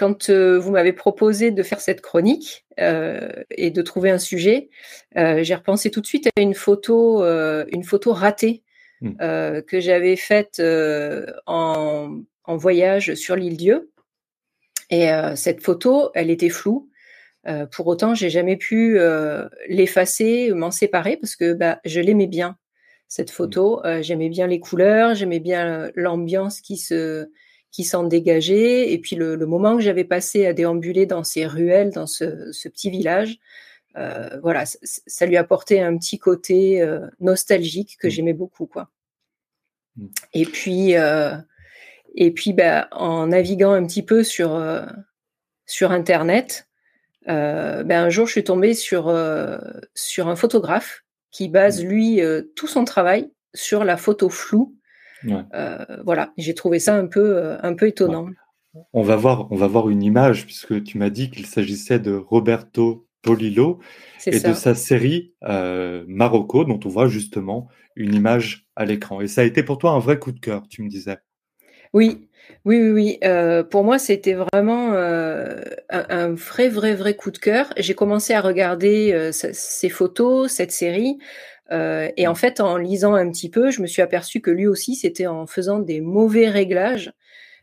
quand vous m'avez proposé de faire cette chronique et de trouver un sujet, j'ai repensé tout de suite à une photo, une photo ratée mmh. que j'avais faite en, en, voyage sur l'île Dieu. Et cette photo, elle était floue. pour autant, j'ai jamais pu l'effacer, m'en séparer parce que bah, je l'aimais bien cette mmh. photo. j'aimais bien les couleurs, j'aimais bien l'ambiance qui se qui s'en dégageait et puis le, moment que j'avais passé à déambuler dans ces ruelles, dans ce, petit village. voilà, ça, lui apportait un petit côté nostalgique que mmh. j'aimais beaucoup, quoi. Mmh. Et puis, et puis, bah, en naviguant un petit peu sur sur Internet, ben, un jour, je suis tombée sur sur un photographe qui base, mmh. lui, euh, tout son travail sur la photo floue. Euh, voilà, j'ai trouvé ça un peu, euh, un peu étonnant. On va voir, on va voir une image puisque tu m'as dit qu'il s'agissait de Roberto Polillo et de sa série Marocco dont on voit justement une image à l'écran. Et ça a été pour toi un vrai coup de cœur, tu me disais. Oui, oui, oui, oui. Euh, pour moi, c'était vraiment euh, un, vrai, vrai, vrai coup de cœur. J'ai commencé à regarder euh, ces photos, cette série, et en fait, en lisant un petit peu, je me suis aperçu que lui aussi, c'était en faisant des mauvais réglages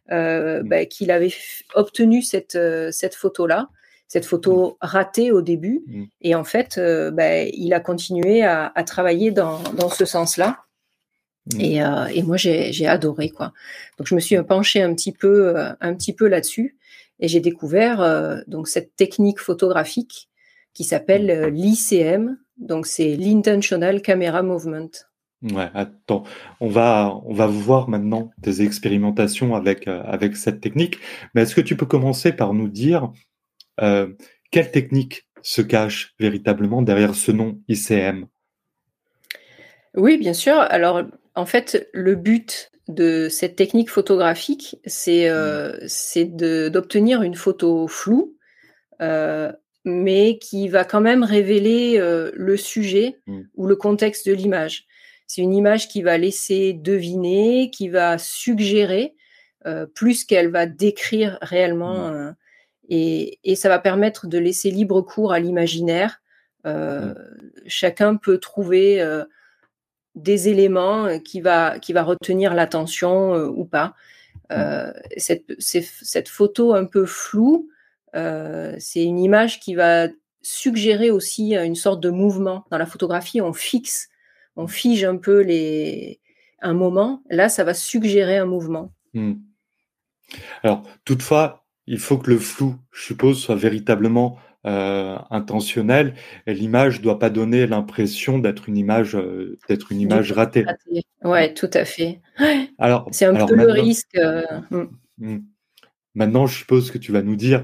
bah, qu'il avait obtenu cette cette photo-là, cette photo ratée au début. Mmh. Et en fait, bah, il a continué à, à travailler dans, dans ce sens-là. Euh, et, moi, j'ai adoré quoi. Donc, je me suis penchée un petit peu, euh, un petit peu là-dessus, et j'ai découvert euh, donc cette technique photographique qui s'appelle l'ICM. Donc, c'est l'intentional camera movement. Ouais, attends, on va on va voir maintenant tes expérimentations avec avec cette technique. Mais est-ce que tu peux commencer par nous dire quelle technique se cache véritablement derrière ce nom ICM Oui, bien sûr. Alors en fait, le but de cette technique photographique, c'est euh, d'obtenir une photo floue, euh, mais qui va quand même révéler euh, le sujet mmh. ou le contexte de l'image. C'est une image qui va laisser deviner, qui va suggérer, plus qu'elle va décrire réellement. Mmh. Et, et, ça va permettre de laisser libre cours à l'imaginaire. Mmh. Chacun peut trouver des éléments euh, qui va, qui va retenir l'attention euh, ou pas. Euh, cette, cette, photo un peu floue, c'est une image qui va suggérer aussi une sorte de mouvement. Dans la photographie, on fixe, on fige un peu les, un moment. Là, ça va suggérer un mouvement. Hmm. Alors, toutefois, il faut que le flou, je suppose, soit véritablement euh, intentionnel et l'image doit pas donner l'impression d'être une image euh, d'être une image ratée. Ouais, tout à fait. Alors, c'est un peu le risque. Euh, hmm. Hmm. Maintenant, je suppose que tu vas nous dire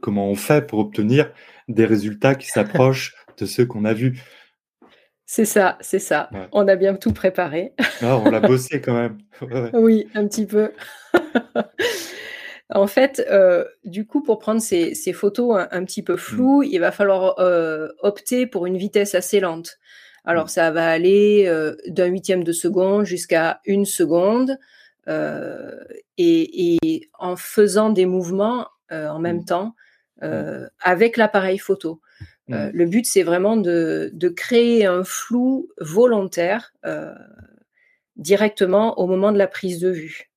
comment on fait pour obtenir des résultats qui s'approchent de ceux qu'on a vus. C'est ça, c'est ça. On a bien tout préparé. Ah, on l'a bossé quand même. oui, un petit peu. En fait, euh, du coup, pour prendre ces, photos un, petit peu mmh. floues, il va falloir euh, opter pour une vitesse assez lente. Alors, mmh. ça va aller euh, d'un huitième de seconde jusqu'à une seconde. Et, en faisant des mouvements en même mmh. temps avec l'appareil photo. le but, c'est vraiment de, de, créer un flou volontaire directement au moment de la prise de vue.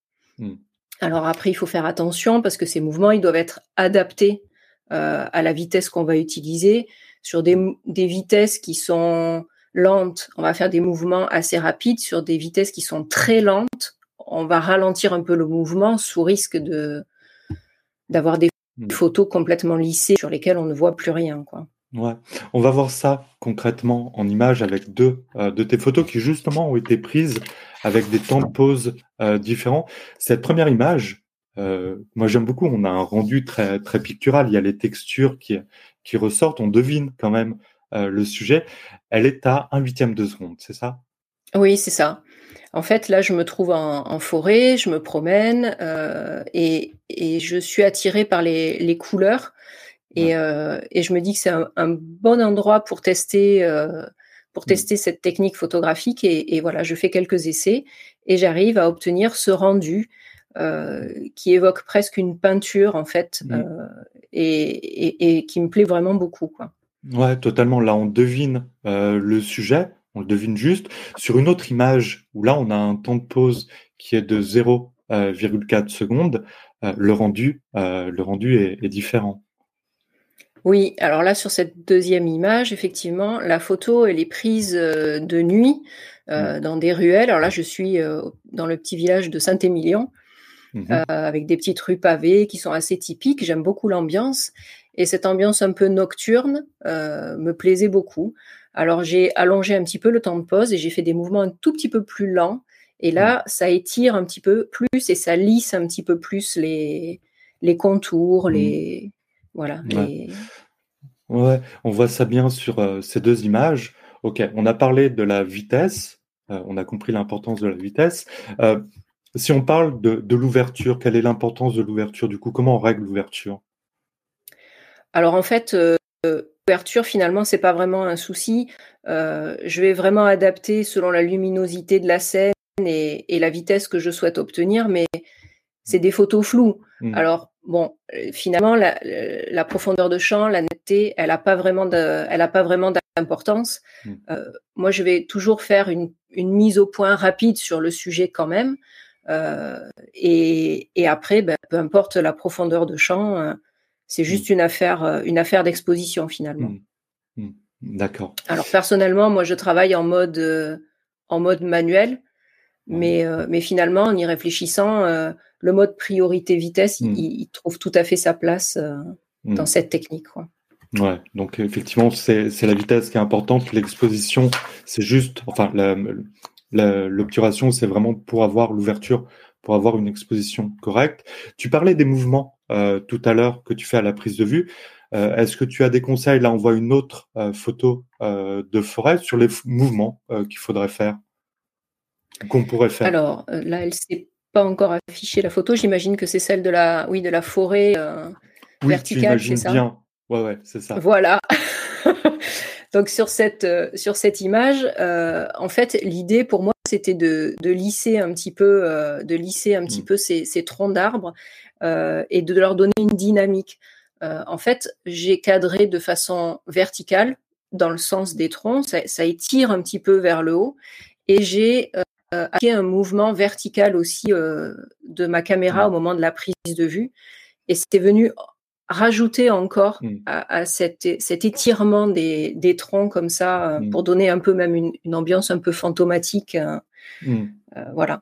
Alors après, il faut faire attention parce que ces mouvements, ils doivent être adaptés euh, à la vitesse qu'on va utiliser. Sur des, vitesses qui sont lentes, on va faire des mouvements assez rapides. Sur des vitesses qui sont très lentes, on va ralentir un peu le mouvement sous risque de d'avoir des mmh. photos complètement lissées sur lesquelles on ne voit plus rien. Quoi. Ouais. On va voir ça concrètement en image avec deux euh, de tes photos qui justement ont été prises avec des temps de pause euh, différents. Cette première image, euh, moi j'aime beaucoup, on a un rendu très, très pictural, il y a les textures qui, qui ressortent, on devine quand même le sujet. Elle est à un huitième de seconde, c'est ça? Oui, c'est ça. En fait, là, je me trouve en, forêt, je me promène et, et, je suis attirée par les, les couleurs. Et, euh, et, je me dis que c'est un, un, bon endroit pour tester, euh, pour tester cette technique photographique. Et, et, voilà, je fais quelques essais et j'arrive à obtenir ce rendu qui évoque presque une peinture en fait, mmh. et, qui me plaît vraiment beaucoup. Quoi. Ouais, totalement. Là, on devine le sujet, on le devine juste. Sur une autre image, où là, on a un temps de pause qui est de 0,4 secondes, le rendu, le rendu est différent. Oui, alors là, sur cette deuxième image, effectivement, la photo, elle est prise euh, de nuit euh, mmh. dans des ruelles. Alors là, je suis euh, dans le petit village de Saint-Émilion, mmh avec des petites rues pavées qui sont assez typiques. J'aime beaucoup l'ambiance. Et cette ambiance un peu nocturne me plaisait beaucoup. Alors j'ai allongé un petit peu le temps de pause et j'ai fait des mouvements un tout petit peu plus lents. Et là, mmh. ça étire un petit peu plus et ça lisse un petit peu plus les, les contours, les voilà. Ouais. on voit ça bien sur euh, ces deux images. Ok, on a parlé de la vitesse, euh, on a compris l'importance de la vitesse. Euh, si on parle de, l'ouverture, quelle est l'importance de l'ouverture Du coup, comment on règle l'ouverture? Alors en fait, l'ouverture finalement, c'est pas vraiment un souci. je vais vraiment adapter selon la luminosité de la scène et, et la vitesse que je souhaite obtenir, mais c'est des photos floues. Mmh. Alors, bon, euh, finalement, la, profondeur de champ, la netteté, elle n'a pas vraiment d'importance. Mmh. Euh, moi, je vais toujours faire une, mise au point rapide sur le sujet quand même. Euh, et, après, ben, peu importe la profondeur de champ, c'est juste mmh. une affaire, une affaire d'exposition finalement. D'accord. Alors personnellement, moi, je travaille en mode, en mode manuel, mais, mais finalement, en y réfléchissant, le mode priorité vitesse, il, trouve tout à fait sa place euh, dans cette technique. Quoi. Ouais, donc effectivement, c'est la vitesse qui est importante. L'exposition, c'est juste, enfin, l'obturation, c'est vraiment pour avoir l'ouverture, pour avoir une exposition correcte. Tu parlais des mouvements euh, tout à l'heure que tu fais à la prise de vue. Euh, est-ce que tu as des conseils? Là, on voit une autre photo de forêt sur les mouvements qu'il faudrait faire, qu'on pourrait faire? Alors là, elle s'est pas encore affiché la photo. J'imagine que c'est celle de la, oui, de la forêt euh, verticale, c'est ça? bien. Ouais, ouais, c'est ça. Voilà. Donc sur cette, euh, sur cette image, euh, en fait, l'idée pour moi, c'était de, de, lisser un petit peu, de lisser un petit mm. peu ces, ces troncs d'arbres et de leur donner une dynamique. en fait, j'ai cadré de façon verticale dans le sens des troncs, ça, ça étire un petit peu vers le haut, et j'ai euh, un mouvement vertical aussi euh, de ma caméra au moment de la prise de vue. Et c'était venu rajouter encore mmh. à, cet étirement des, troncs comme ça, euh, mmh. pour donner un peu même une, ambiance un peu fantomatique. Mmh. voilà.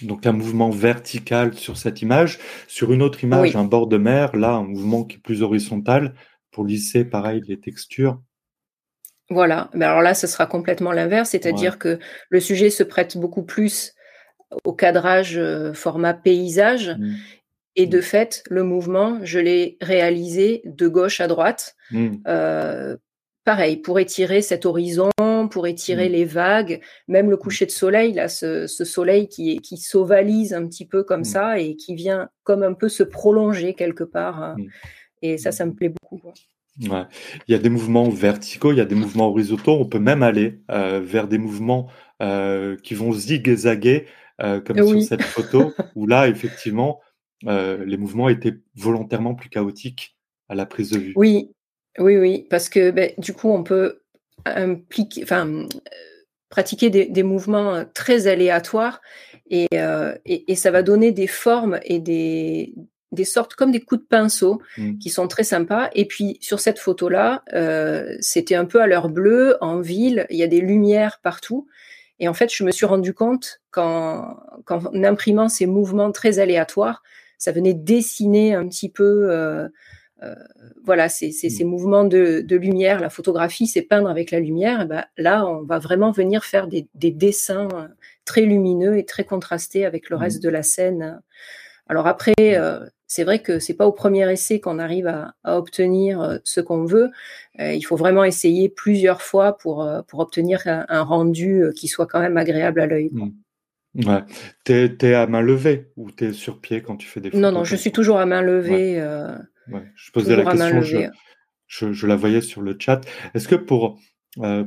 Donc un mouvement vertical sur cette image. Sur une autre image, un bord de mer, là, un mouvement qui est plus horizontal pour lisser, pareil, les textures. Voilà, mais alors là, ce sera complètement l'inverse, c'est-à-dire que le sujet se prête beaucoup plus au cadrage euh, format paysage. Mmh. Et de mmh. fait, le mouvement, je l'ai réalisé de gauche à droite. Mmh. Euh, pareil, pour étirer cet horizon, pour étirer les vagues, même le coucher de soleil, là, ce, soleil qui, qui s'ovalise un petit peu comme ça et qui vient comme un peu se prolonger quelque part. Hein. Et ça, ça me plaît beaucoup. Ouais. Il y a des mouvements verticaux, il y a des mouvements horizontaux. On peut même aller euh, vers des mouvements euh, qui vont zigzaguer, euh, comme sur cette photo, où là, effectivement, les mouvements étaient volontairement plus chaotiques à la prise de vue. Oui, oui, oui, parce que ben, du coup, on peut impliquer, enfin, pratiquer des, mouvements très aléatoires et, et, ça va donner des formes et des, des sortes comme des coups de pinceau mmh. qui sont très sympas. Et puis sur cette photo-là, euh, c'était un peu à l'heure bleue, en ville, il y a des lumières partout. Et en fait, je me suis rendu compte qu'en, imprimant ces mouvements très aléatoires, ça venait dessiner un petit peu, euh, euh, voilà, ces, mmh. mouvements de, lumière. La photographie, c'est peindre avec la lumière. ben, là, on va vraiment venir faire des, dessins très lumineux et très contrastés avec le mmh. reste de la scène. Alors après, c'est vrai que c'est pas au premier essai qu'on arrive à, obtenir euh, ce qu'on veut. Euh, il faut vraiment essayer plusieurs fois pour, euh, pour obtenir un, rendu qui soit quand même agréable à l'œil. Ouais. Tu es, à main levée ou tu es sur pied quand tu fais des photos Non, non, je suis toujours à main levée. Je posais la question, je, je, la voyais sur le chat. Est-ce que pour,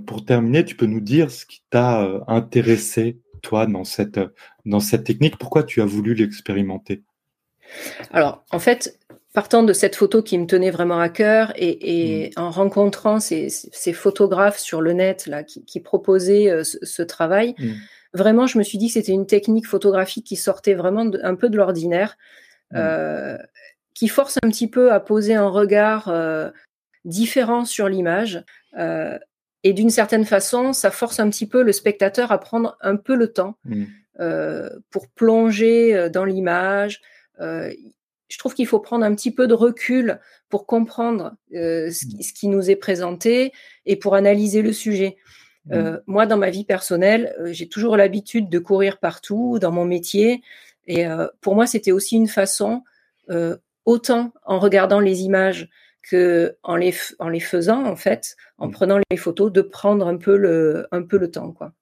pour terminer, tu peux nous dire ce qui t'a intéressé toi dans cette, dans cette technique? Pourquoi tu as voulu l'expérimenter? Alors, en fait, partant de cette photo qui me tenait vraiment à cœur et, mm. en rencontrant ces, photographes sur le net là, qui, proposaient euh, ce, travail, mm. vraiment, je me suis dit que c'était une technique photographique qui sortait vraiment un peu de l'ordinaire, mm. euh, qui force un petit peu à poser un regard euh, différent sur l'image. et d'une certaine façon, ça force un petit peu le spectateur à prendre un peu le temps pour plonger dans l'image je trouve qu'il faut prendre un petit peu de recul pour comprendre euh, mmh. ce, qui, nous est présenté et pour analyser le sujet. Mmh. Euh, moi, dans ma vie personnelle, euh, j'ai toujours l'habitude de courir partout dans mon métier. Et pour moi, c'était aussi une façon, autant en regardant les images que en les, en les faisant, en fait, en mmh. prenant les photos, de prendre un peu le, un peu le temps. Quoi.